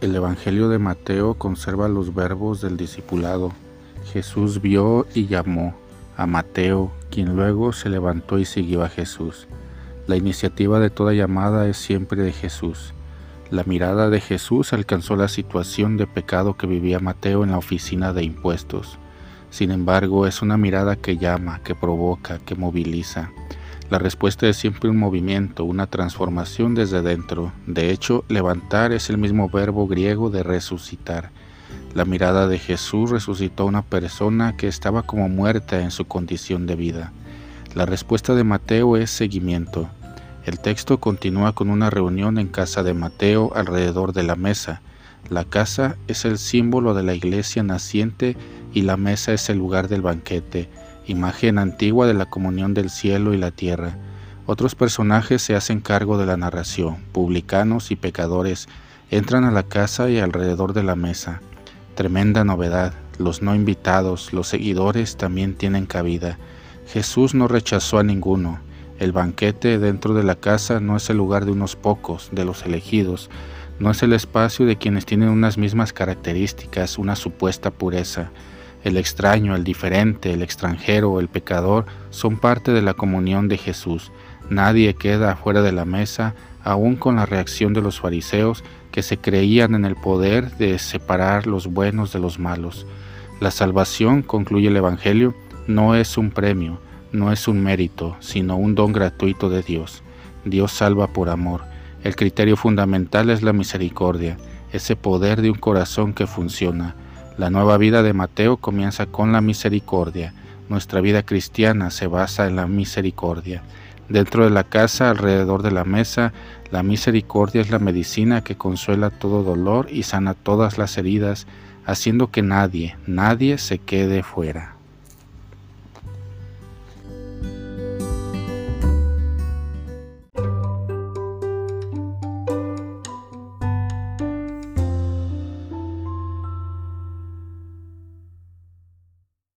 El Evangelio de Mateo conserva los verbos del discipulado. Jesús vio y llamó a Mateo, quien luego se levantó y siguió a Jesús. La iniciativa de toda llamada es siempre de Jesús. La mirada de Jesús alcanzó la situación de pecado que vivía Mateo en la oficina de impuestos. Sin embargo, es una mirada que llama, que provoca, que moviliza. La respuesta es siempre un movimiento, una transformación desde dentro. De hecho, levantar es el mismo verbo griego de resucitar. La mirada de Jesús resucitó a una persona que estaba como muerta en su condición de vida. La respuesta de Mateo es seguimiento. El texto continúa con una reunión en casa de Mateo alrededor de la mesa. La casa es el símbolo de la iglesia naciente y la mesa es el lugar del banquete imagen antigua de la comunión del cielo y la tierra. Otros personajes se hacen cargo de la narración, publicanos y pecadores entran a la casa y alrededor de la mesa. Tremenda novedad, los no invitados, los seguidores también tienen cabida. Jesús no rechazó a ninguno. El banquete dentro de la casa no es el lugar de unos pocos, de los elegidos, no es el espacio de quienes tienen unas mismas características, una supuesta pureza. El extraño, el diferente, el extranjero, el pecador son parte de la comunión de Jesús. Nadie queda fuera de la mesa, aun con la reacción de los fariseos que se creían en el poder de separar los buenos de los malos. La salvación, concluye el Evangelio, no es un premio, no es un mérito, sino un don gratuito de Dios. Dios salva por amor. El criterio fundamental es la misericordia, ese poder de un corazón que funciona la nueva vida de Mateo comienza con la misericordia. Nuestra vida cristiana se basa en la misericordia. Dentro de la casa, alrededor de la mesa, la misericordia es la medicina que consuela todo dolor y sana todas las heridas, haciendo que nadie, nadie se quede fuera.